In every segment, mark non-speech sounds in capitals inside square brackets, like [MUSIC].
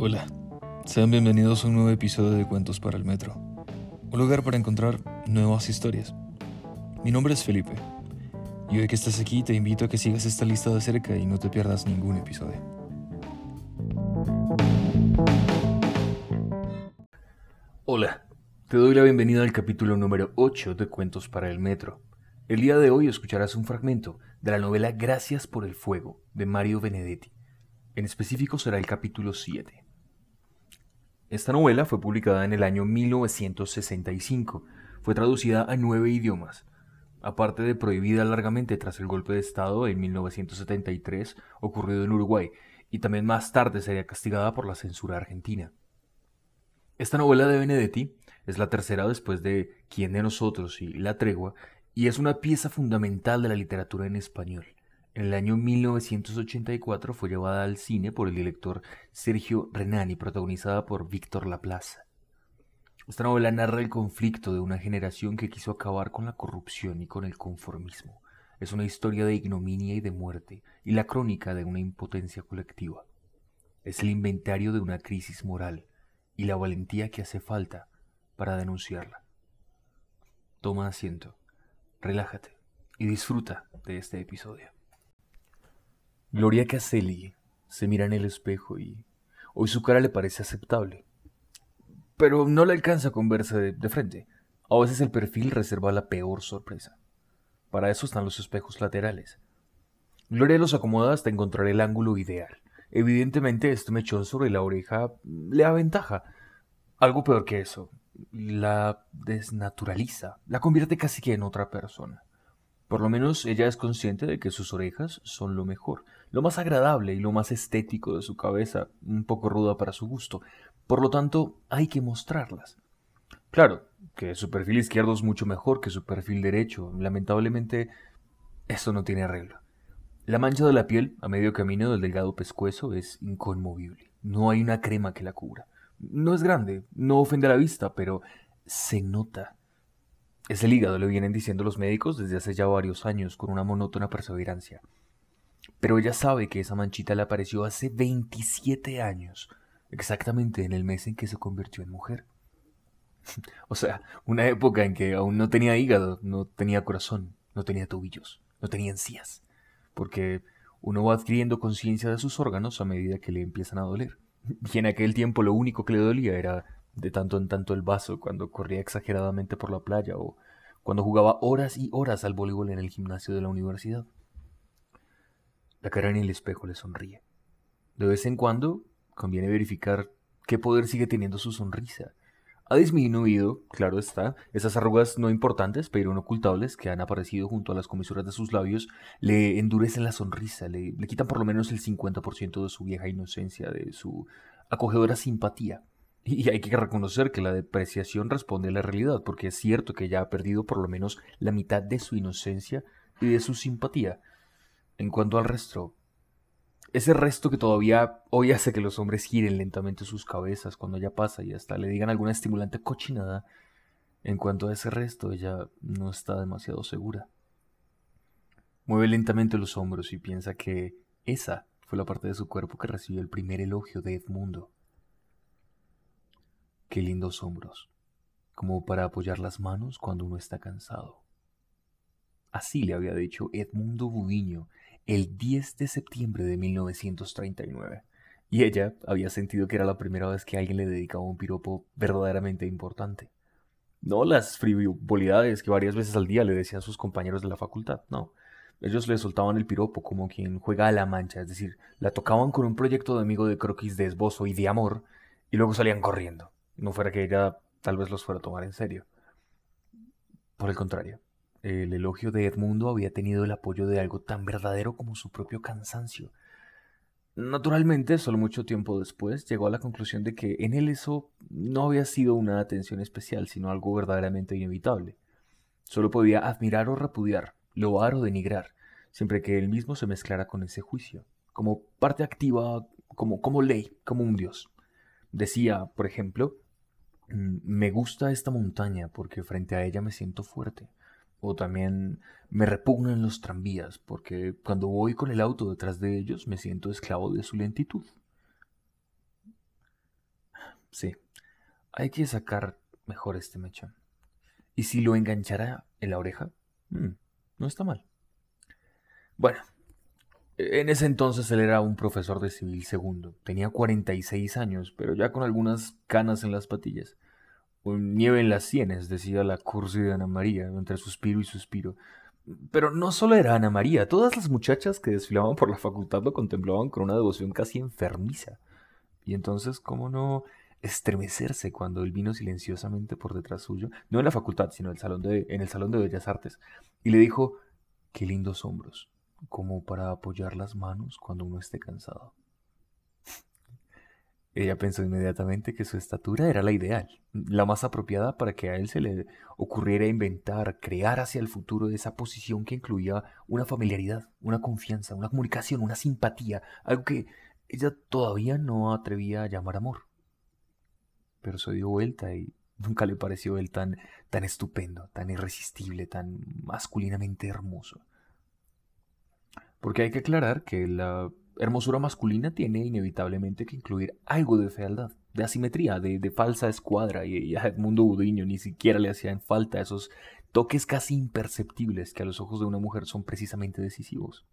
Hola, sean bienvenidos a un nuevo episodio de Cuentos para el Metro, un lugar para encontrar nuevas historias. Mi nombre es Felipe, y hoy que estás aquí te invito a que sigas esta lista de cerca y no te pierdas ningún episodio. Hola, te doy la bienvenida al capítulo número 8 de Cuentos para el Metro. El día de hoy escucharás un fragmento de la novela Gracias por el Fuego de Mario Benedetti. En específico será el capítulo 7. Esta novela fue publicada en el año 1965. Fue traducida a nueve idiomas. Aparte de prohibida largamente tras el golpe de Estado en 1973 ocurrido en Uruguay, y también más tarde sería castigada por la censura argentina. Esta novela de Benedetti es la tercera después de Quién de nosotros y La tregua, y es una pieza fundamental de la literatura en español. En el año 1984 fue llevada al cine por el director Sergio Renani, protagonizada por Víctor Laplace. Esta novela narra el conflicto de una generación que quiso acabar con la corrupción y con el conformismo. Es una historia de ignominia y de muerte, y la crónica de una impotencia colectiva. Es el inventario de una crisis moral y la valentía que hace falta para denunciarla. Toma asiento, relájate y disfruta de este episodio. Gloria Caselli se mira en el espejo y hoy su cara le parece aceptable. Pero no le alcanza con verse de, frente. A veces el perfil reserva la peor sorpresa. Para eso están los espejos laterales. Gloria los acomoda hasta encontrar el ángulo ideal. Evidentemente este mechón sobre la oreja le aventaja. Algo peor que eso, la desnaturaliza, la convierte casi que en otra persona. Por lo menos ella es consciente de que sus orejas son lo mejor, lo más agradable y lo más estético de su cabeza, un poco ruda para su gusto. Por lo tanto, hay que mostrarlas. Claro, que su perfil izquierdo es mucho mejor que su perfil derecho. Lamentablemente, eso no tiene arreglo. La mancha de la piel, a medio camino del delgado pescuezo, es inconmovible. No hay una crema que la cubra. No es grande, no ofende a la vista, pero se nota es el hígado, le vienen diciendo los médicos desde hace ya varios años con una monótona perseverancia. Pero ella sabe que esa manchita le apareció hace 27 años, exactamente en el mes en que se convirtió en mujer. [LAUGHS] o sea, una época en que aún no tenía hígado, no tenía corazón, no tenía tobillos, no tenía encías, porque uno va adquiriendo conciencia de sus órganos a medida que le empiezan a doler. [LAUGHS] Y en aquel tiempo lo único que le dolía era de tanto en tanto el vaso cuando corría exageradamente por la playa o cuando jugaba horas y horas al voleibol en el gimnasio de la universidad. La cara en el espejo le sonríe. De vez en cuando conviene verificar qué poder sigue teniendo su sonrisa. Ha disminuido, claro está, esas arrugas no importantes, pero inocultables que han aparecido junto a las comisuras de sus labios, le endurecen la sonrisa, le, le quitan por lo menos el 50% de su vieja inocencia, de su acogedora simpatía. Y hay que reconocer que la depreciación responde a la realidad, porque es cierto que ya ha perdido por lo menos la mitad de su inocencia y de su simpatía. En cuanto al resto, ese resto que todavía hoy hace que los hombres giren lentamente sus cabezas cuando ella pasa y hasta le digan alguna estimulante cochinada, en cuanto a ese resto ella no está demasiado segura. Mueve lentamente los hombros y piensa que esa fue la parte de su cuerpo que recibió el primer elogio de Edmundo. Qué lindos hombros, como para apoyar las manos cuando uno está cansado. Así le había dicho Edmundo Budiño el 10 de septiembre de 1939, y ella había sentido que era la primera vez que alguien le dedicaba un piropo verdaderamente importante. No las frivolidades que varias veces al día le decían sus compañeros de la facultad, no. Ellos le soltaban el piropo como quien juega a la mancha, es decir, la tocaban con un proyecto de amigo de croquis de esbozo y de amor, y luego salían corriendo. No fuera que ella tal vez los fuera a tomar en serio. Por el contrario, el elogio de Edmundo había tenido el apoyo de algo tan verdadero como su propio cansancio. Naturalmente, solo mucho tiempo después, llegó a la conclusión de que en él eso no había sido una atención especial, sino algo verdaderamente inevitable. Solo podía admirar o repudiar, loar o denigrar, siempre que él mismo se mezclara con ese juicio, como parte activa, como, como ley, como un dios. Decía, por ejemplo, Mm, me gusta esta montaña porque frente a ella me siento fuerte. O también me repugnan los tranvías porque cuando voy con el auto detrás de ellos me siento esclavo de su lentitud. Sí, hay que sacar mejor este mechón. ¿Y si lo enganchara en la oreja? Mm, no está mal. Bueno, en ese entonces él era un profesor de civil segundo. Tenía 46 años, pero ya con algunas canas en las patillas. Nieve en las sienes, decía la cursi de Ana María, entre suspiro y suspiro. Pero no solo era Ana María, todas las muchachas que desfilaban por la facultad lo contemplaban con una devoción casi enfermiza. Y entonces, ¿cómo no estremecerse cuando él vino silenciosamente por detrás suyo? No en la facultad, sino en el salón de, en el salón de Bellas Artes. Y le dijo, qué lindos hombros como para apoyar las manos cuando uno esté cansado. Ella pensó inmediatamente que su estatura era la ideal, la más apropiada para que a él se le ocurriera inventar, crear hacia el futuro esa posición que incluía una familiaridad, una confianza, una comunicación, una simpatía, algo que ella todavía no atrevía a llamar amor. Pero se dio vuelta y nunca le pareció él tan, tan estupendo, tan irresistible, tan masculinamente hermoso. Porque hay que aclarar que la hermosura masculina tiene inevitablemente que incluir algo de fealdad, de asimetría, de, falsa escuadra, y, a Edmundo Budiño ni siquiera le hacían falta esos toques casi imperceptibles que a los ojos de una mujer son precisamente decisivos.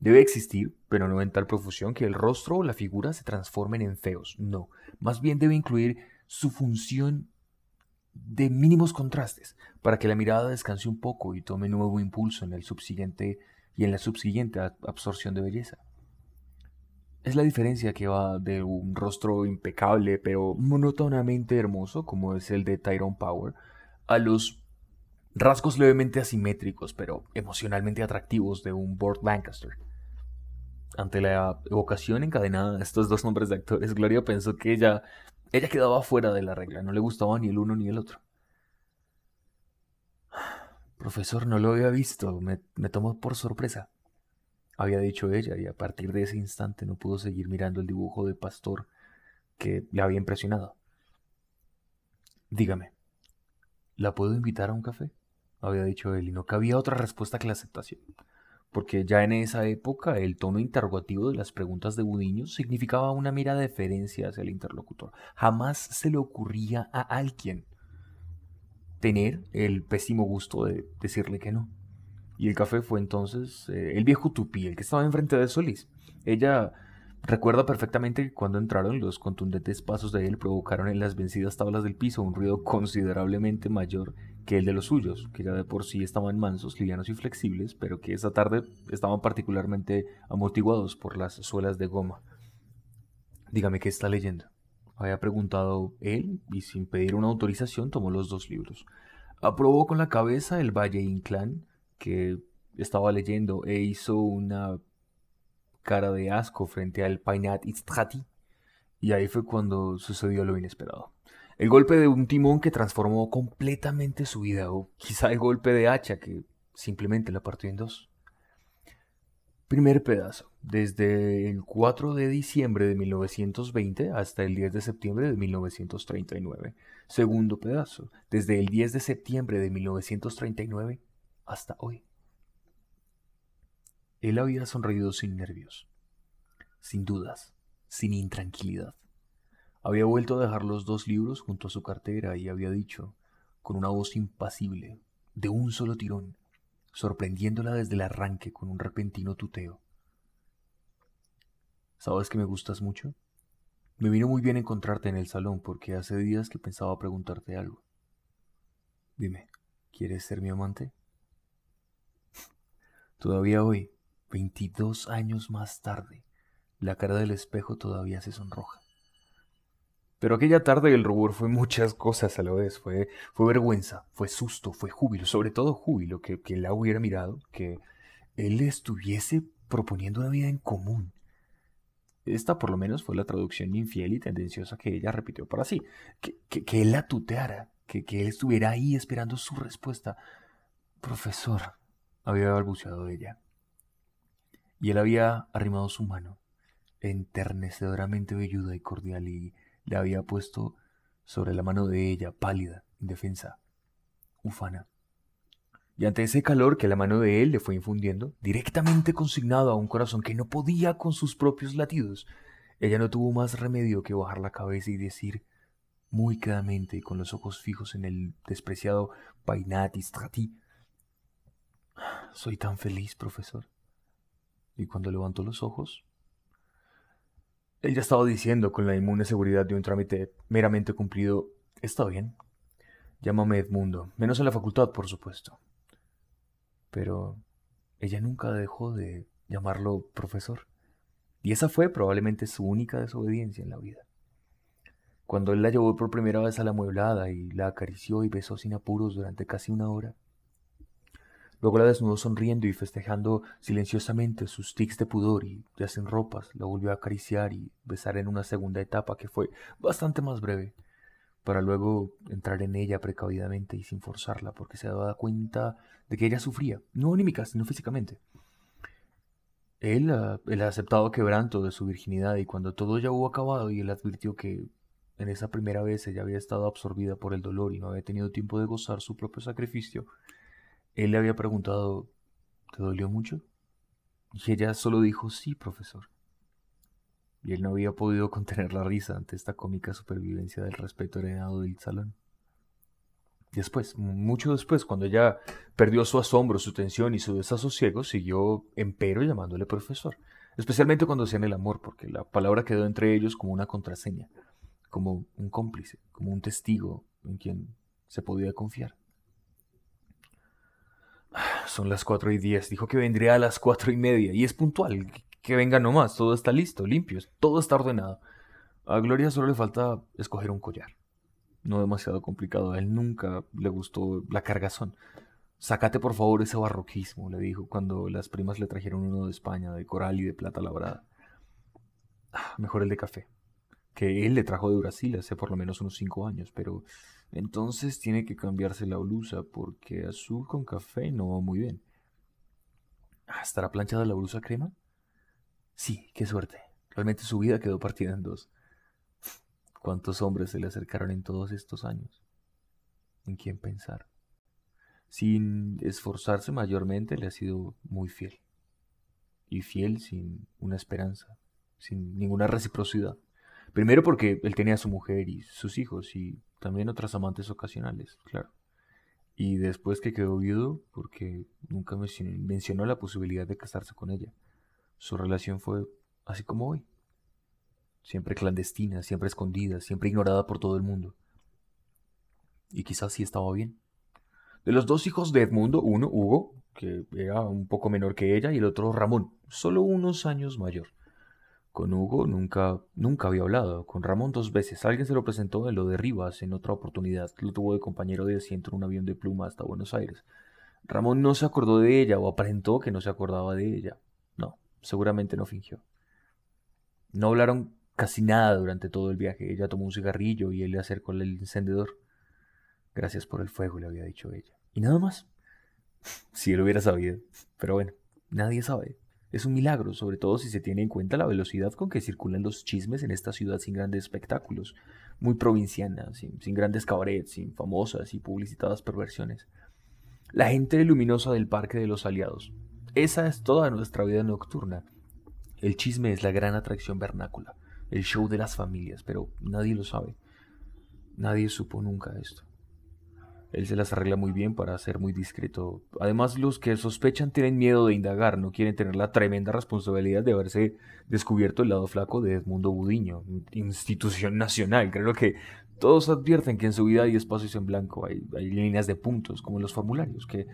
Debe existir, pero no en tal profusión que el rostro o la figura se transformen en feos, no, más bien debe incluir su función de mínimos contrastes, para que la mirada descanse un poco y tome nuevo impulso en el subsiguiente y en la subsiguiente absorción de belleza. Es la diferencia que va de un rostro impecable pero monótonamente hermoso, como es el de Tyrone Power, a los rasgos levemente asimétricos pero emocionalmente atractivos de un Burt Lancaster. Ante la evocación encadenada de estos dos nombres de actores, Gloria pensó que ella, ella quedaba fuera de la regla, no le gustaba ni el uno ni el otro. [SIGHS] Profesor, no lo había visto, me, tomó por sorpresa. Había dicho ella, y a partir de ese instante no pudo seguir mirando el dibujo de pastor que le había impresionado. Dígame, ¿la puedo invitar a un café? había dicho él, y no cabía otra respuesta que la aceptación, porque ya en esa época el tono interrogativo de las preguntas de Budiño significaba una mira de deferencia hacia el interlocutor. Jamás se le ocurría a alguien tener el pésimo gusto de decirle que no. Y el café fue entonces eh, el viejo Tupi, el que estaba enfrente de Solís. Ella recuerda perfectamente que cuando entraron los contundentes pasos de él provocaron en las vencidas tablas del piso un ruido considerablemente mayor que el de los suyos, que ya de por sí estaban mansos, livianos y flexibles, pero que esa tarde estaban particularmente amortiguados por las suelas de goma. Dígame qué está leyendo había preguntado él y sin pedir una autorización tomó los dos libros. Aprobó con la cabeza el Valle Inclán que estaba leyendo e hizo una cara de asco frente al Painat Istrati y ahí fue cuando sucedió lo inesperado. El golpe de un timón que transformó completamente su vida o quizá el golpe de hacha que simplemente la partió en dos. Primer pedazo. Desde el 4 de diciembre de 1920 hasta el 10 de septiembre de 1939. Segundo pedazo. Desde el 10 de septiembre de 1939 hasta hoy. Él había sonreído sin nervios, sin dudas, sin intranquilidad. Había vuelto a dejar los dos libros junto a su cartera y había dicho, con una voz impasible, de un solo tirón, sorprendiéndola desde el arranque con un repentino tuteo. ¿Sabes que me gustas mucho? Me vino muy bien encontrarte en el salón porque hace días que pensaba preguntarte algo. Dime, ¿quieres ser mi amante? Todavía hoy, veintidós años más tarde, la cara del espejo todavía se sonroja. Pero aquella tarde el rubor fue muchas cosas a la vez. Fue, fue vergüenza, fue susto, fue júbilo, sobre todo júbilo, que, que la hubiera mirado, que él estuviese proponiendo una vida en común. Esta por lo menos fue la traducción infiel y tendenciosa que ella repitió para sí. Que, que, él la tuteara, que, que él estuviera ahí esperando su respuesta. Profesor, había balbuceado ella. Y él había arrimado su mano, enternecedoramente velluda y cordial, y le había puesto sobre la mano de ella, pálida, indefensa, ufana. Y ante ese calor que la mano de él le fue infundiendo, directamente consignado a un corazón que no podía con sus propios latidos, ella no tuvo más remedio que bajar la cabeza y decir, muy quedamente y con los ojos fijos en el despreciado Painati Strati. Soy tan feliz, profesor. Y cuando levantó los ojos, él ya estaba diciendo con la inmune seguridad de un trámite meramente cumplido, está bien, llámame Edmundo, menos en la facultad, por supuesto. Pero ella nunca dejó de llamarlo profesor. Y esa fue probablemente su única desobediencia en la vida. Cuando él la llevó por primera vez a la mueblada y la acarició y besó sin apuros durante casi una hora, Luego la desnudó sonriendo y festejando silenciosamente sus tics de pudor y ya sin ropas, la volvió a acariciar y besar en una segunda etapa que fue bastante más breve, para luego entrar en ella precavidamente y sin forzarla, porque se daba cuenta de que ella sufría, no anímica, sino físicamente. Él, ah, el aceptado quebranto de su virginidad y cuando todo ya hubo acabado y él advirtió que en esa primera vez ella había estado absorbida por el dolor y no había tenido tiempo de gozar su propio sacrificio, él le había preguntado, ¿te dolió mucho? Y ella solo dijo, sí, profesor. Y él no había podido [LAUGHS] contener la risa ante esta cómica supervivencia del respeto heredado del salón. Después, mucho después, cuando ella perdió su asombro, su tensión y su desasosiego, siguió empero llamándole profesor, especialmente cuando hacían el amor, porque la palabra quedó entre ellos como una contraseña, como un cómplice, como un testigo en quien se podía confiar. Son las cuatro y diez. Dijo que vendría a las cuatro y media. Y es puntual. Que venga nomás. Todo está listo, limpio. Todo está ordenado. A Gloria solo le falta escoger un collar. No demasiado complicado. A él nunca le gustó la cargazón. Sácate por favor ese barroquismo, le dijo cuando las primas le trajeron uno de España, de coral y de plata labrada. Ah, mejor el de café. Que él le trajo de Brasil hace por lo menos unos cinco años, pero entonces tiene que cambiarse la blusa porque azul con café no va muy bien. ¿Estará planchada la blusa crema? Sí, qué suerte. Realmente su vida quedó partida en dos. ¿Cuántos hombres se le acercaron en todos estos años? ¿En quién pensar? Sin esforzarse mayormente, le ha sido muy fiel. Y fiel sin una esperanza, sin ninguna reciprocidad. Primero porque él tenía a su mujer y sus hijos y también otras amantes ocasionales, claro. Y después que quedó viudo porque nunca mencionó la posibilidad de casarse con ella. Su relación fue así como hoy. Siempre clandestina, siempre escondida, siempre ignorada por todo el mundo. Y quizás sí estaba bien. De los dos hijos de Edmundo, uno, Hugo, que era un poco menor que ella, y el otro, Ramón, solo unos años mayor. Con Hugo nunca, nunca había hablado. Con Ramón dos veces. Alguien se lo presentó en lo de Rivas en otra oportunidad. Lo tuvo de compañero de asiento en un avión de pluma hasta Buenos Aires. Ramón no se acordó de ella o aparentó que no se acordaba de ella. No, seguramente no fingió. No hablaron casi nada durante todo el viaje. Ella tomó un cigarrillo y él le acercó el encendedor. Gracias por el fuego, le había dicho ella. Y nada más. [LAUGHS] si él hubiera sabido. Pero bueno, nadie sabe. Es un milagro, sobre todo si se tiene en cuenta la velocidad con que circulan los chismes en esta ciudad sin grandes espectáculos, muy provinciana, sin, grandes cabarets, sin famosas y publicitadas perversiones. La gente luminosa del Parque de los Aliados. Esa es toda nuestra vida nocturna. El chisme es la gran atracción vernácula, el show de las familias, pero nadie lo sabe. Nadie supo nunca esto. Él se las arregla muy bien para ser muy discreto. Además, los que sospechan tienen miedo de indagar, no quieren tener la tremenda responsabilidad de haberse descubierto el lado flaco de Edmundo Budiño, institución nacional. Creo que todos advierten que en su vida hay espacios en blanco, hay, líneas de puntos, como en los formularios, que,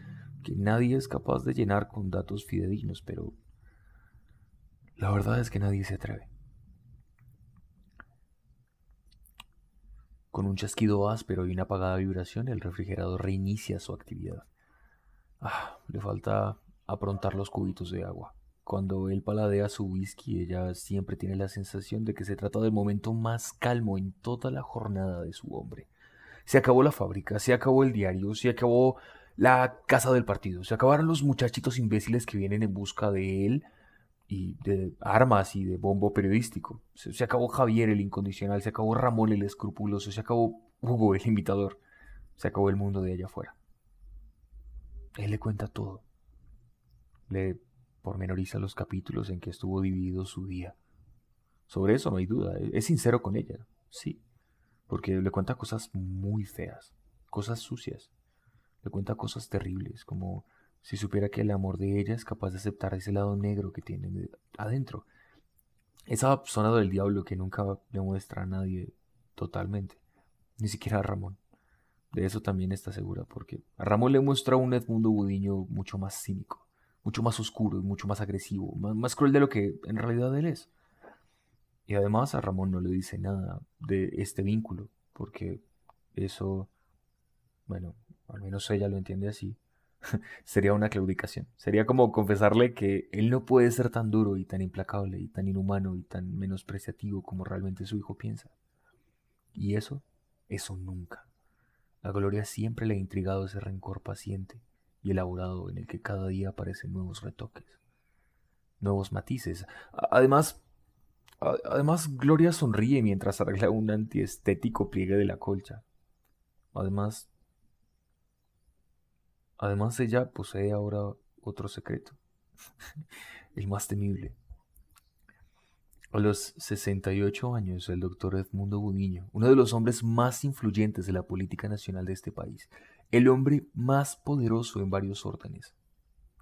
que nadie es capaz de llenar con datos fidedignos, pero la verdad es que nadie se atreve. Con un chasquido áspero y una apagada vibración, el refrigerador reinicia su actividad. Ah, le falta aprontar los cubitos de agua. Cuando él paladea su whisky, ella siempre tiene la sensación de que se trata del momento más calmo en toda la jornada de su hombre. Se acabó la fábrica, se acabó el diario, se acabó la casa del partido, se acabaron los muchachitos imbéciles que vienen en busca de él y de armas y de bombo periodístico. Se, acabó Javier el incondicional, se acabó Ramón el escrupuloso, se acabó Hugo el imitador, se acabó el mundo de allá afuera. Él le cuenta todo. Le pormenoriza los capítulos en que estuvo dividido su día. Sobre eso no hay duda, es sincero con ella, sí. porque le cuenta cosas muy feas, cosas sucias. Le cuenta cosas terribles, como si supiera que el amor de ella es capaz de aceptar ese lado negro que tiene adentro. Esa zona del diablo que nunca le muestra a nadie totalmente, ni siquiera a Ramón. De eso también está segura, porque a Ramón le muestra un Edmundo Budiño mucho más cínico, mucho más oscuro y mucho más agresivo, más cruel de lo que en realidad él es. Y además a Ramón no le dice nada de este vínculo, porque eso, bueno, al menos ella lo entiende así, [LAUGHS] sería una claudicación. Sería como confesarle que él no puede ser tan duro y tan implacable y tan inhumano y tan menospreciativo como realmente su hijo piensa. Y eso, eso nunca. A Gloria siempre le ha intrigado ese rencor paciente y elaborado en el que cada día aparecen nuevos retoques, nuevos matices. Además, Además, Gloria sonríe mientras arregla un antiestético pliegue de la colcha. Además, además ella posee ahora otro secreto, [LAUGHS] el más temible. A los 68 años, el doctor Edmundo Budiño, uno de los hombres más influyentes de la política nacional de este país, el hombre más poderoso en varios órdenes,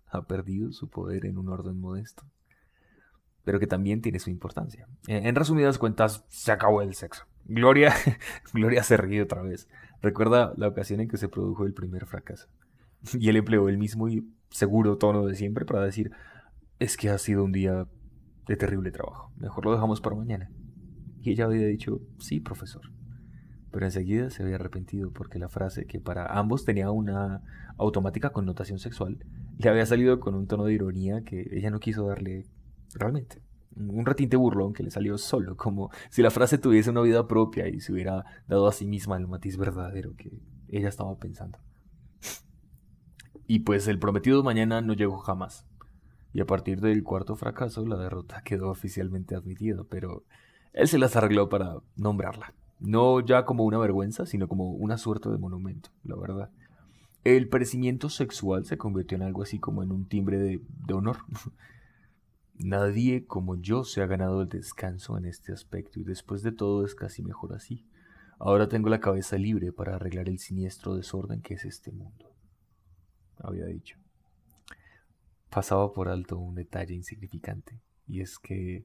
ha perdido su poder en un orden modesto pero que también tiene su importancia. En resumidas cuentas, se acabó el sexo. Gloria, [LAUGHS] Gloria se ríe otra vez. Recuerda la ocasión en que se produjo el primer fracaso. [LAUGHS] Y él empleó el mismo y seguro tono de siempre para decir, es que ha sido un día de terrible trabajo. Mejor lo dejamos para mañana. Y ella había dicho, sí, profesor. Pero enseguida se había arrepentido porque la frase, que para ambos tenía una automática connotación sexual, le había salido con un tono de ironía que ella no quiso darle realmente. Un ratinte burlón que le salió solo, como si la frase tuviese una vida propia y se hubiera dado a sí misma el matiz verdadero que ella estaba pensando. Y pues el prometido mañana no llegó jamás. Y a partir del cuarto fracaso, la derrota quedó oficialmente admitida, pero él se las arregló para nombrarla. No ya como una vergüenza, sino como una suerte de monumento, la verdad. El perecimiento sexual se convirtió en algo así como en un timbre de, de honor. [LAUGHS] Nadie como yo se ha ganado el descanso en este aspecto y después de todo es casi mejor así. Ahora tengo la cabeza libre para arreglar el siniestro desorden que es este mundo. Había dicho. Pasaba por alto un detalle insignificante, y es que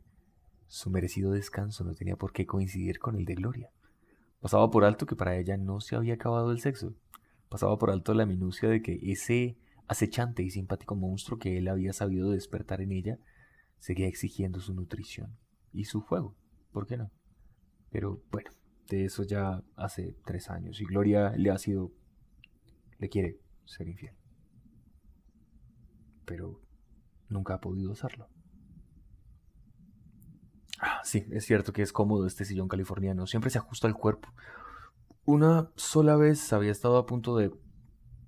su merecido descanso no tenía por qué coincidir con el de Gloria. Pasaba por alto que para ella no se había acabado el sexo. Pasaba por alto la minucia de que ese acechante y simpático monstruo que él había sabido despertar en ella seguía exigiendo su nutrición y su fuego. ¿Por qué no? Pero bueno, de eso ya hace tres años y Gloria le ha sido, le quiere ser infiel. Pero nunca ha podido hacerlo. Ah, sí, es cierto que es cómodo este sillón californiano, siempre se ajusta al cuerpo. Una sola vez había estado a punto de...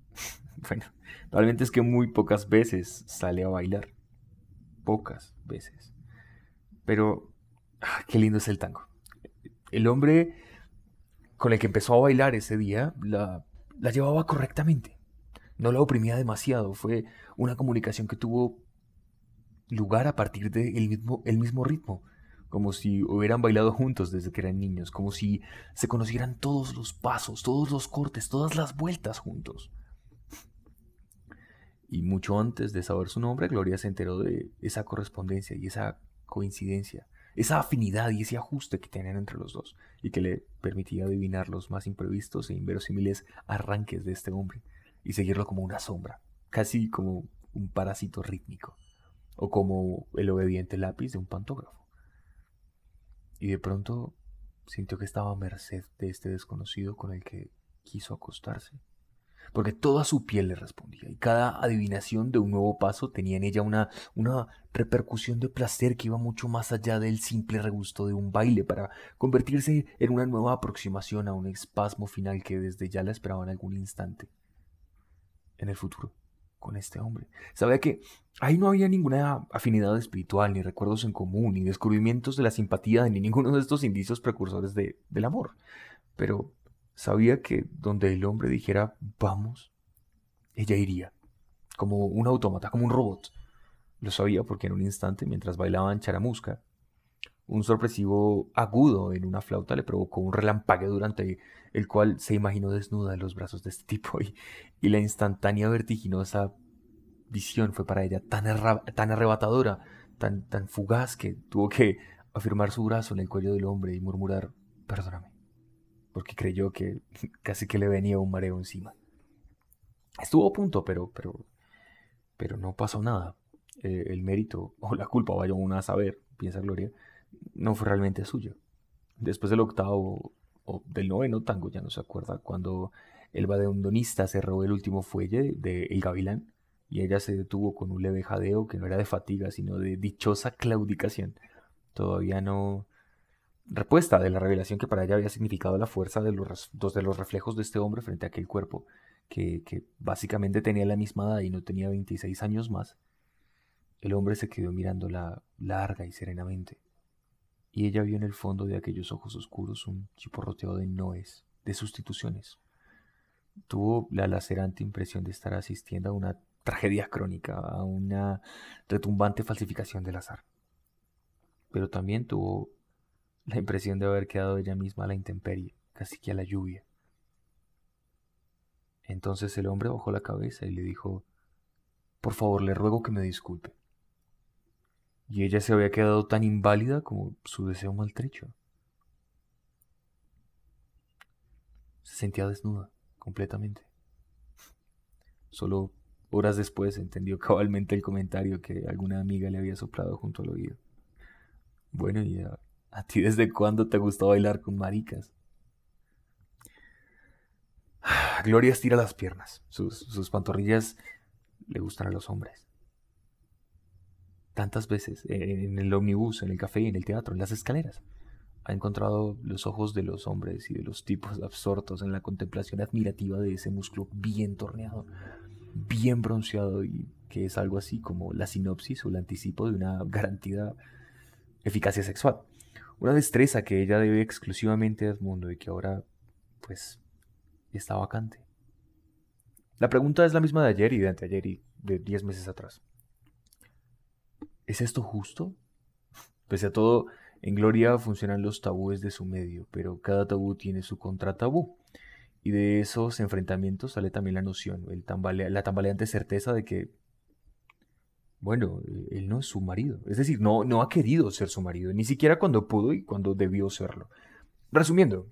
[LAUGHS] bueno, realmente es que muy pocas veces sale a bailar pocas veces. Pero, ah, qué lindo es el tango. El hombre con el que empezó a bailar ese día la, la llevaba correctamente. No la oprimía demasiado. Fue una comunicación que tuvo lugar a partir del mismo, el mismo ritmo. Como si hubieran bailado juntos desde que eran niños. Como si se conocieran todos los pasos, todos los cortes, todas las vueltas juntos. Y mucho antes de saber su nombre, Gloria se enteró de esa correspondencia y esa coincidencia, esa afinidad y ese ajuste que tenían entre los dos, y que le permitía adivinar los más imprevistos e inverosímiles arranques de este hombre, y seguirlo como una sombra, casi como un parásito rítmico, o como el obediente lápiz de un pantógrafo. Y de pronto sintió que estaba a merced de este desconocido con el que quiso acostarse porque toda su piel le respondía y cada adivinación de un nuevo paso tenía en ella una, una repercusión de placer que iba mucho más allá del simple regusto de un baile para convertirse en una nueva aproximación a un espasmo final que desde ya la esperaba en algún instante en el futuro con este hombre. Sabía que ahí no había ninguna afinidad espiritual, ni recuerdos en común, ni descubrimientos de la simpatía, ni ninguno de estos indicios precursores de, del amor. Pero Sabía que donde el hombre dijera vamos, ella iría, como un autómata, como un robot. Lo sabía porque en un instante, mientras bailaban charamusca, Un sorpresivo agudo en una flauta le provocó un relampague durante el cual se imaginó desnuda en los brazos de este [LAUGHS] tipo y, la instantánea vertiginosa visión fue para ella tan, tan arrebatadora, tan, tan fugaz que tuvo que afirmar su brazo en el cuello del hombre y murmurar, perdóname, porque creyó que [LAUGHS] casi que le venía un mareo encima. Estuvo a punto, pero, pero, pero no pasó nada. Eh, el mérito o la culpa, vaya uno a saber, piensa Gloria, no fue realmente suyo. Después del octavo o del noveno tango, ya no se acuerda, cuando el badeondonista se robó el último fuelle de El Gavilán y ella se detuvo con un leve jadeo que no era de fatiga, sino de dichosa claudicación. Todavía no repuesta de la revelación que para ella había significado la fuerza de los, de los reflejos de este hombre frente a aquel cuerpo, que, que básicamente tenía la misma edad y no tenía 26 años más. El hombre se quedó mirándola larga y serenamente y ella vio en el fondo de aquellos ojos oscuros un chiporroteo de noes, de sustituciones. Tuvo la lacerante impresión de estar asistiendo a una tragedia crónica, a una retumbante falsificación del azar. Pero también tuvo la impresión de haber quedado ella misma a la intemperie, casi que a la lluvia. Entonces el hombre bajó la cabeza y le dijo, Por favor, le ruego que me disculpe y ella se había quedado tan inválida como su deseo maltrecho. Se sentía desnuda, completamente. Solo horas después entendió [LAUGHS] cabalmente el comentario que alguna amiga le había soplado junto al oído. Bueno, ¿y a, ti desde cuándo te gustó bailar con maricas? [SIGHS] Gloria estira las piernas. Sus, sus pantorrillas le gustan a los hombres tantas veces, en el ómnibus, en el café, en el teatro, en las escaleras. Ha encontrado los ojos de los hombres y de los tipos absortos en la contemplación admirativa de ese músculo bien torneado, bien bronceado y que es algo así como la sinopsis o el anticipo de una garantida eficacia sexual. Una destreza que ella debe exclusivamente a Edmundo y que ahora, pues, está vacante. La pregunta es la misma de ayer y de anteayer y de diez meses atrás. ¿Es esto justo? Pese a todo, en Gloria funcionan los tabúes de su medio, pero cada tabú tiene su contratabú. Y de esos enfrentamientos sale también la noción, la tambaleante certeza de que, bueno, él no es su marido. Es decir, no, no ha querido ser su marido, ni siquiera cuando pudo y cuando debió serlo. Resumiendo,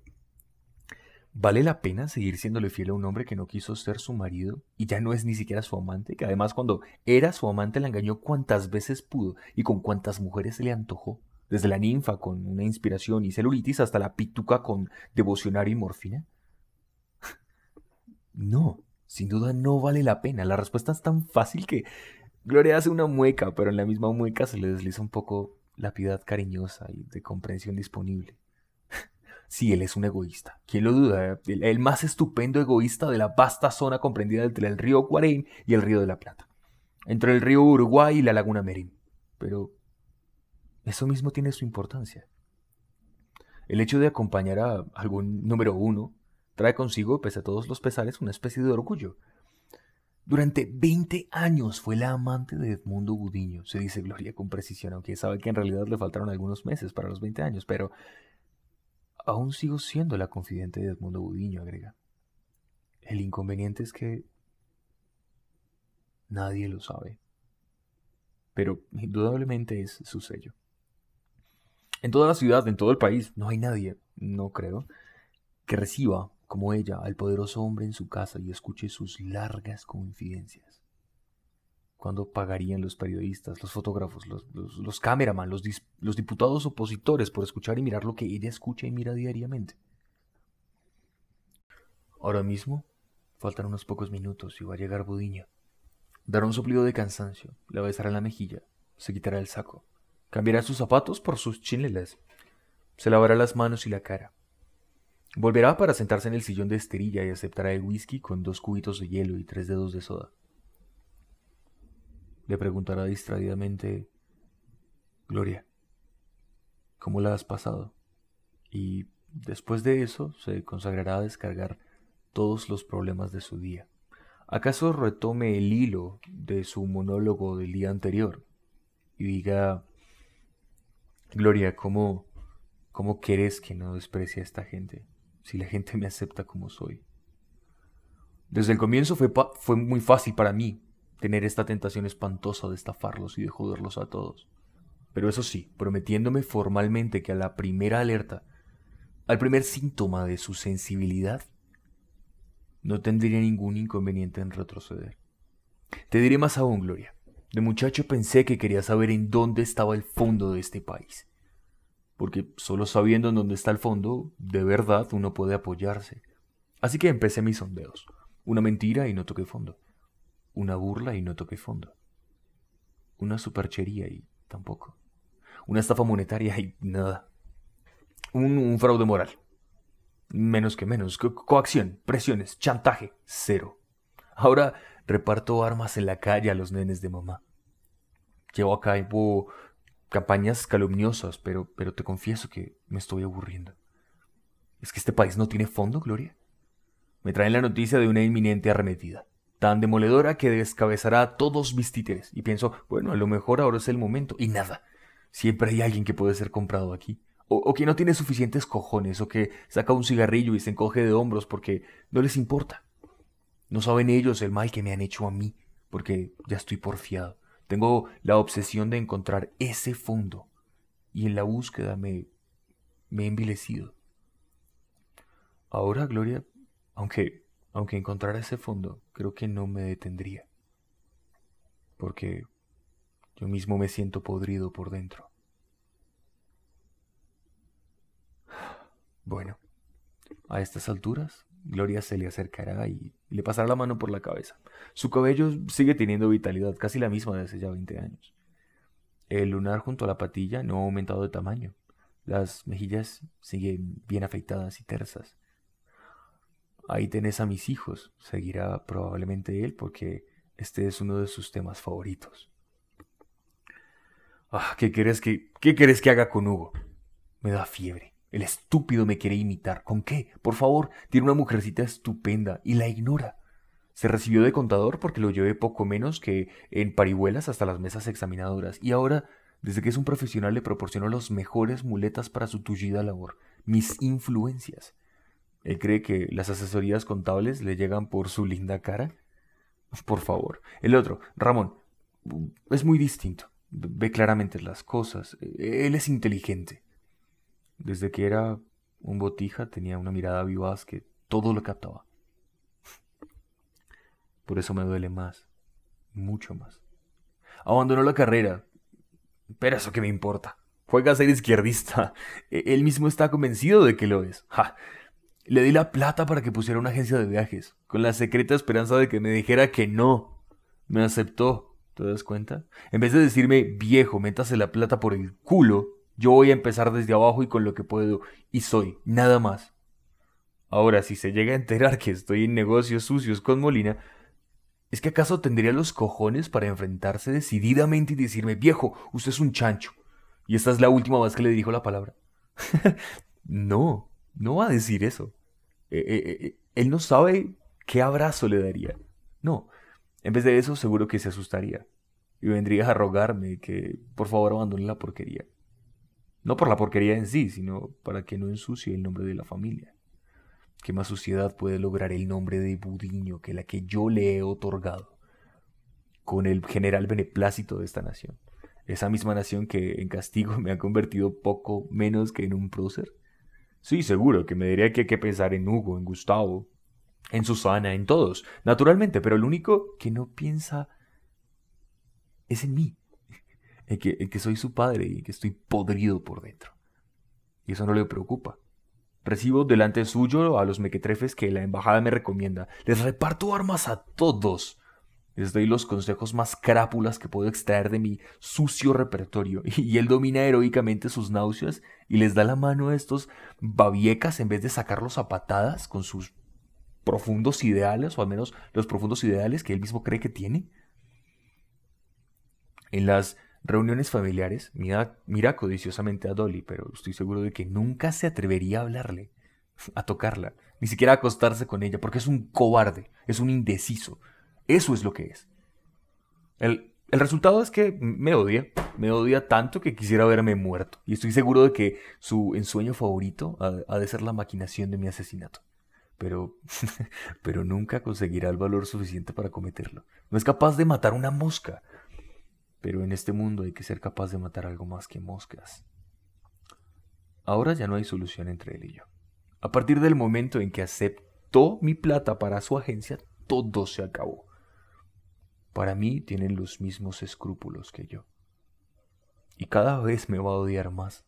¿Vale la pena seguir siéndole fiel a un hombre que no quiso ser su marido y ya no es ni siquiera su amante? Que además cuando era su amante la engañó cuantas veces pudo y con cuantas mujeres se le antojó. Desde la ninfa con una inspiración y celulitis hasta la pituca con devocionario y morfina. [LAUGHS] No, sin duda no vale la pena. La respuesta es tan fácil que Gloria hace una mueca, pero en la misma mueca se le desliza un poco la piedad cariñosa y de comprensión disponible. Sí, él es un egoísta. ¿Quién lo duda? El, más estupendo egoísta de la vasta zona comprendida entre el río Cuarén y el río de la Plata. Entre el río Uruguay y la laguna Merín. Pero eso mismo tiene su importancia. El hecho de acompañar a algún número uno trae consigo, pese a todos los pesares, una especie de orgullo. Durante 20 años fue la amante de Edmundo Gudiño, se dice Gloria con precisión, aunque sabe que en realidad le faltaron algunos meses para los 20 años, pero Aún sigo siendo la confidente de Edmundo Budiño, agrega. El inconveniente es que nadie lo sabe. Pero indudablemente es su sello. En toda la ciudad, en todo el país, no hay nadie, no creo, que reciba, como ella, al poderoso hombre en su casa y escuche sus largas confidencias. ¿Cuándo pagarían los periodistas, los fotógrafos, los, los, los cameraman, los, los diputados opositores por escuchar y mirar lo que ella escucha y mira diariamente? Ahora mismo faltan unos pocos minutos y va a llegar Budiño. Dará un soplido de cansancio, le besará la mejilla, se quitará el saco, cambiará sus zapatos por sus chinelas, se lavará las manos y la cara. Volverá para sentarse en el sillón de esterilla y aceptará el whisky con dos cubitos de hielo y tres dedos de soda. Le preguntará distraídamente, Gloria, ¿cómo la has pasado? Y después de eso se consagrará a descargar todos los problemas de su día. ¿Acaso retome el hilo de su monólogo del día anterior y diga, Gloria, ¿cómo, cómo querés que no desprecie a esta gente si la gente me acepta como soy? Desde el comienzo fue, fue muy fácil para mí tener esta tentación espantosa de estafarlos y de joderlos a todos. Pero eso sí, prometiéndome formalmente que a la primera alerta, al primer síntoma de su sensibilidad, no tendría ningún inconveniente en retroceder. Te diré más aún, Gloria. De muchacho pensé que quería saber en dónde estaba el fondo de este país. Porque solo sabiendo en dónde está el fondo, de verdad uno puede apoyarse. Así que empecé mis sondeos. Una mentira y no toqué fondo. Una burla y no toqué fondo. Una superchería y tampoco. Una estafa monetaria y nada. Un, fraude moral. Menos que menos. coacción, presiones, chantaje. Cero. Ahora reparto armas en la calle a los nenes de mamá. Llevo a cabo campañas calumniosas, pero, pero te confieso que me estoy aburriendo. ¿Es que este país no tiene fondo, Gloria? Me traen la noticia de una inminente arremetida, tan demoledora que descabezará a todos mis títeres, y pienso, bueno, a lo mejor ahora es el momento, y nada. Siempre hay alguien que puede ser comprado aquí. O, que no tiene suficientes cojones, o que saca un cigarrillo y se encoge de hombros porque no les importa. No saben ellos el mal que me han hecho a mí, porque ya estoy porfiado. Tengo la obsesión de encontrar ese fondo, y en la búsqueda me, me he envilecido. Ahora, Gloria, aunque, aunque encontrara ese fondo, creo que no me detendría, porque yo mismo me siento podrido por dentro. Bueno, a estas alturas Gloria se le acercará y le pasará la mano por la cabeza. Su cabello sigue teniendo vitalidad, casi la misma de hace ya 20 años. El lunar junto a la patilla no ha aumentado de tamaño. Las mejillas siguen bien afeitadas y tersas. Ahí tenés a mis hijos, seguirá probablemente él porque este es uno de sus temas favoritos. Ah, ¿qué querés que, qué querés que haga con Hugo? Me da fiebre. El estúpido me quiere imitar. ¿Con qué? Por favor, tiene una mujercita estupenda y la ignora. Se recibió de contador porque lo llevé poco menos que en parihuelas hasta las mesas examinadoras. Y ahora, desde que es un profesional, le proporciono las mejores muletas para su tullida labor. Mis influencias. ¿Él cree que las asesorías contables le llegan por su linda cara? Por favor. El otro, Ramón, es muy distinto. Ve claramente las cosas. Él es inteligente. Desde que era un botija tenía una mirada vivaz que todo lo captaba. Por eso me duele más, mucho más. Abandonó la carrera. Pero eso que me importa. Juega a ser izquierdista. E-, él mismo está convencido de que lo es. Le di la plata para que pusiera una agencia de viajes, con la secreta esperanza de que me dijera que no. Me aceptó. ¿Te das cuenta? En vez de decirme, viejo, métase la plata por el culo, yo voy a empezar desde abajo y con lo que puedo, y soy, nada más. Ahora, si se llega a enterar que estoy en negocios sucios con Molina, ¿es que acaso tendría los cojones para enfrentarse decididamente y decirme, viejo, usted es un chancho? Y esta es la última vez que le dijo la palabra. [LAUGHS] no, no va a decir eso. Eh, eh, eh, él no sabe qué abrazo le daría. No, en vez de eso seguro que se asustaría y vendría a rogarme que por favor abandone la porquería. No por la porquería en sí, sino para que no ensucie el nombre de la familia. ¿Qué más suciedad puede lograr el nombre de Budiño que la que yo le he otorgado? Con el general beneplácito de esta nación. Esa misma nación que en castigo me ha convertido poco menos que en un prócer. Sí, seguro que me diría que hay que pensar en Hugo, en Gustavo, en Susana, en todos, naturalmente, pero el único que no piensa es en mí [LAUGHS] en que, soy su padre y que estoy podrido por dentro. Y eso no le preocupa. Recibo delante suyo a los mequetrefes que la embajada me recomienda. Les reparto armas a todos. Les doy los consejos más crápulas que puedo extraer de mi sucio repertorio. [LAUGHS] Y él domina heroicamente sus náuseas y les da la mano a estos babiecas en vez de sacarlos a patadas con sus profundos ideales, o al menos los profundos ideales que él mismo cree que tiene. En las reuniones familiares, mira, mira codiciosamente a Dolly, pero estoy seguro de que nunca se atrevería a hablarle, a tocarla, ni siquiera a acostarse con ella, porque es un cobarde, es un indeciso. Eso es lo que es. El, El resultado es que me odia, me odia tanto que quisiera verme muerto. Y estoy seguro de que su ensueño favorito ha, de ser la maquinación de mi asesinato. Pero, [LAUGHS] pero nunca conseguirá el valor suficiente para cometerlo. No es capaz de matar una mosca. Pero en este mundo hay que ser capaz de matar algo más que moscas. Ahora ya no hay solución entre él y yo. A partir del momento en que aceptó mi plata para su agencia, todo se acabó. Para mí tienen los mismos escrúpulos que yo. Y cada vez me va a odiar más.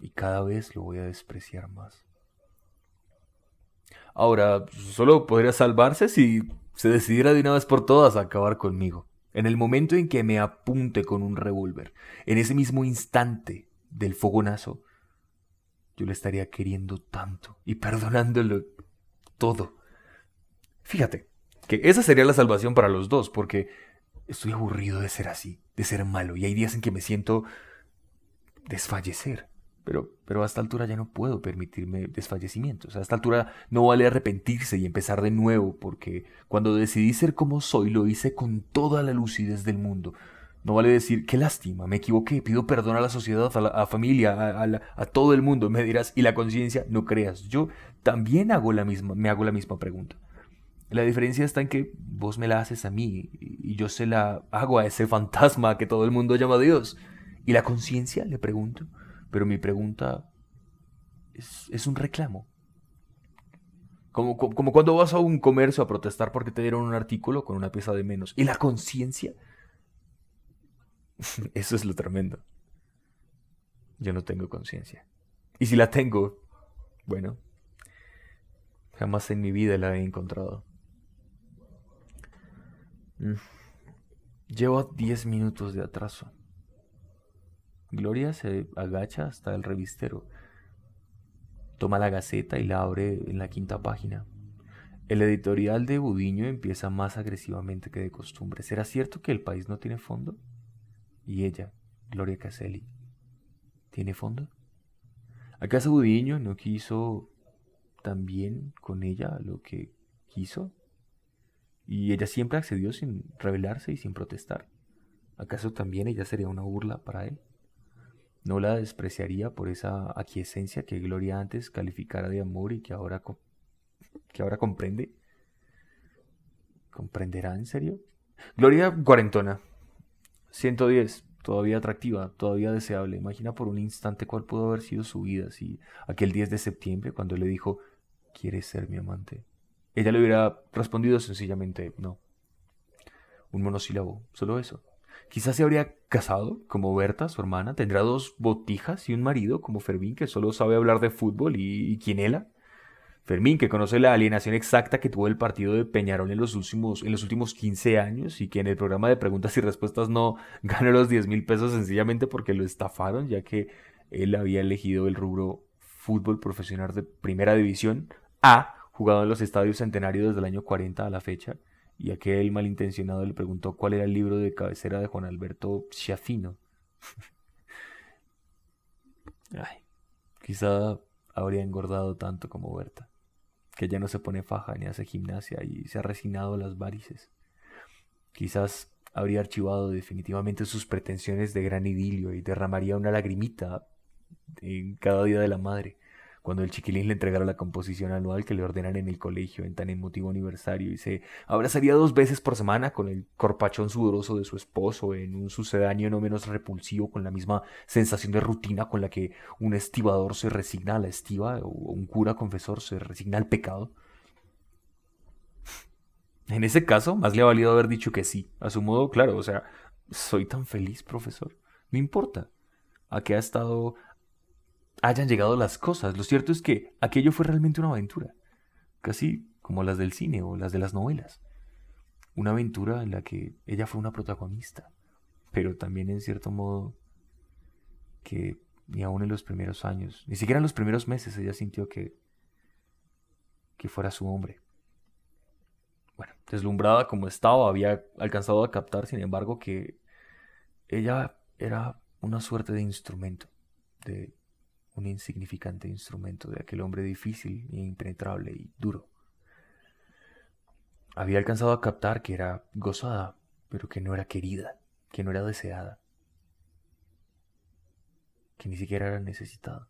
Y cada vez lo voy a despreciar más. Ahora, solo podría salvarse si se decidiera de una vez por todas a acabar conmigo. En el momento en que me apunte con un revólver, en ese mismo instante del fogonazo, yo le estaría queriendo tanto y perdonándolo todo. Fíjate, que esa sería la salvación para los dos, porque estoy aburrido de ser así, de ser malo, y hay días en que me siento desfallecer. Pero, pero a esta altura ya no puedo permitirme desfallecimientos. A esta altura no vale arrepentirse y empezar de nuevo, porque cuando decidí ser como soy lo hice con toda la lucidez del mundo. No vale decir, qué lástima, me equivoqué, pido perdón a la sociedad, a la familia, a, a, todo el mundo. Me dirás, ¿y la conciencia? No creas, yo también hago la misma, me hago la misma pregunta. La diferencia está en que vos me la haces a mí y yo se la hago a ese fantasma que todo el mundo llama Dios. ¿Y la conciencia? Le pregunto. Pero mi pregunta es, un reclamo. Como, como, cuando vas a un comercio a protestar porque te dieron un artículo con una pieza de menos. ¿Y la conciencia? [LAUGHS] Eso es lo tremendo. Yo no tengo conciencia. Y si la tengo, bueno, jamás en mi vida la he encontrado. Mm. Llevo 10 minutos de atraso. Gloria se agacha hasta el revistero. Toma la gaceta y la abre en la quinta página. El editorial de Budiño empieza más agresivamente que de costumbre. ¿Será cierto que el país no tiene fondo? Y ella, Gloria Caselli, ¿tiene fondo? ¿Acaso Budiño no quiso también con ella lo que quiso? Y ella siempre accedió sin rebelarse y sin protestar. ¿Acaso también ella sería una burla para él? ¿No la despreciaría por esa aquiescencia que Gloria antes calificara de amor y que ahora, que ahora comprende? ¿Comprenderá en serio? Gloria cuarentona. 110. Todavía atractiva, todavía deseable. Imagina por un instante cuál pudo haber sido su vida si aquel 10 de septiembre, cuando le dijo, ¿quieres ser mi amante? Ella le hubiera respondido sencillamente no. Un monosílabo, solo eso. Quizás se habría casado, como Berta, su hermana, tendrá dos botijas y un marido, como Fermín, que solo sabe hablar de fútbol, y, y Quinela. Fermín, que conoce la alienación exacta que tuvo el partido de Peñarol en los, últimos, en los últimos 15 años y que en el programa de preguntas y respuestas no [LAUGHS] ganó los 10 mil pesos sencillamente porque lo estafaron, ya que él había elegido el rubro fútbol profesional de primera división A jugado en los estadios centenarios desde el año 40 a la fecha, y aquel malintencionado le preguntó cuál era el libro de cabecera de Juan Alberto Schiaffino. [LAUGHS] Ay, quizá habría engordado tanto como Berta, que ya no se pone faja ni hace gimnasia y se ha resignado a las varices. Quizás habría archivado definitivamente sus pretensiones de gran idilio y derramaría una lagrimita en cada día de la madre cuando el chiquilín le entregara la composición anual que le ordenan en el colegio en tan emotivo aniversario y se abrazaría dos veces por semana con el corpachón sudoroso de su esposo en un sucedáneo no menos repulsivo con la misma sensación de rutina con la que un estibador se resigna a la estiva o un cura confesor se resigna al pecado. En ese caso, más le ha valido haber dicho que sí, a su modo, claro, o sea, soy tan feliz, profesor. No importa. ¿A qué ha estado hayan llegado las cosas. Lo cierto es que aquello fue realmente una aventura, casi como las del cine o las de las novelas. Una aventura en la que ella fue una protagonista, pero también en cierto modo que ni aún en los primeros años, ni siquiera en los primeros meses ella sintió que que fuera su hombre. Bueno, deslumbrada como estaba, había alcanzado a captar, sin embargo, que ella era una suerte de instrumento, de un insignificante instrumento de aquel hombre difícil e impenetrable y duro. Había alcanzado a captar que era gozada pero que no era querida, que no era deseada, que ni siquiera era necesitada.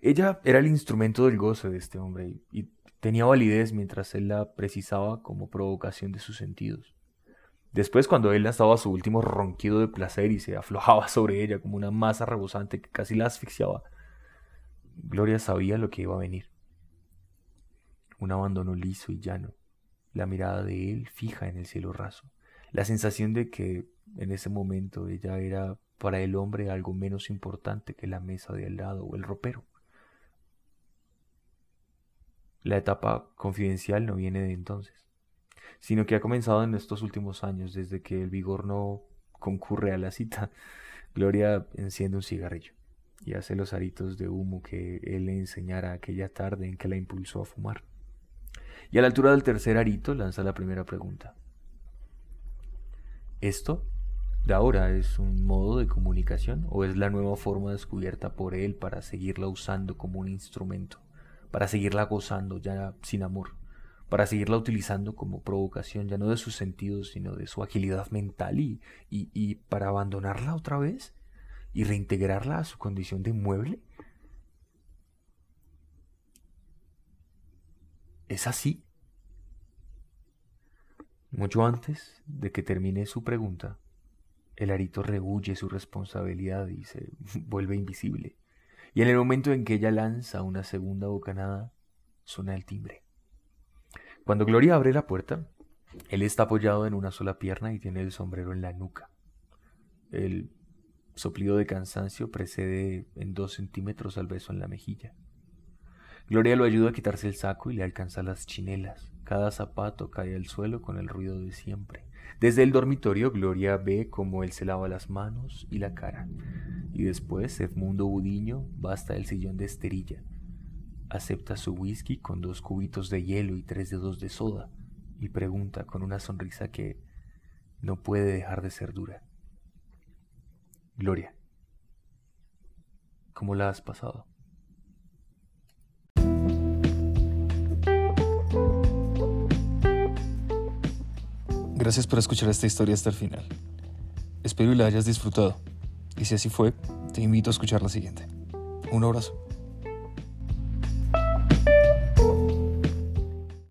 Ella era el instrumento del goce de este hombre y, tenía validez mientras él la precisaba como provocación de sus sentidos. Después, cuando él estaba a su último ronquido de placer y se aflojaba [LAUGHS] sobre ella como una masa rebosante que casi la asfixiaba, Gloria sabía lo que iba a venir. Un abandono liso y llano, la mirada de él fija en el cielo raso, la sensación de que en ese momento ella era para el hombre algo menos importante que la mesa de al lado o el ropero. La etapa confidencial no viene de entonces, sino que ha comenzado en estos últimos años, desde que el vigor no concurre a la cita. Gloria enciende un cigarrillo y hace los aritos de humo que él le enseñara aquella tarde en que la impulsó a fumar. Y a la altura del tercer arito lanza la primera pregunta. ¿Esto de ahora es un modo de comunicación o es la nueva forma descubierta por él para seguirla usando como un instrumento? para seguirla gozando ya sin amor, para seguirla utilizando como provocación ya no de sus sentidos, sino de su agilidad mental y, y, para abandonarla otra vez y reintegrarla a su condición de mueble. ¿Es así? Mucho antes de que termine su pregunta, el arito rehuye su responsabilidad y se [LAUGHS] vuelve invisible y en el momento en que ella lanza una segunda bocanada, suena el timbre. Cuando Gloria abre la puerta, él está apoyado en una sola pierna y tiene el sombrero en la nuca. El soplido de cansancio precede en dos centímetros al beso en la mejilla. Gloria lo ayuda a quitarse el saco y le alcanza las chinelas. Cada zapato cae al suelo con el ruido de siempre. Desde el dormitorio, Gloria ve cómo él se lava las manos y la cara. Y después, Edmundo Budiño va hasta el sillón de esterilla. Acepta su whisky con dos cubitos de hielo y tres dedos de soda y pregunta con una sonrisa que no puede dejar de ser dura. Gloria, ¿cómo la has pasado? Gracias por escuchar esta historia hasta el final. Espero y la hayas disfrutado. Y si así fue, te invito a escuchar la siguiente. Un abrazo.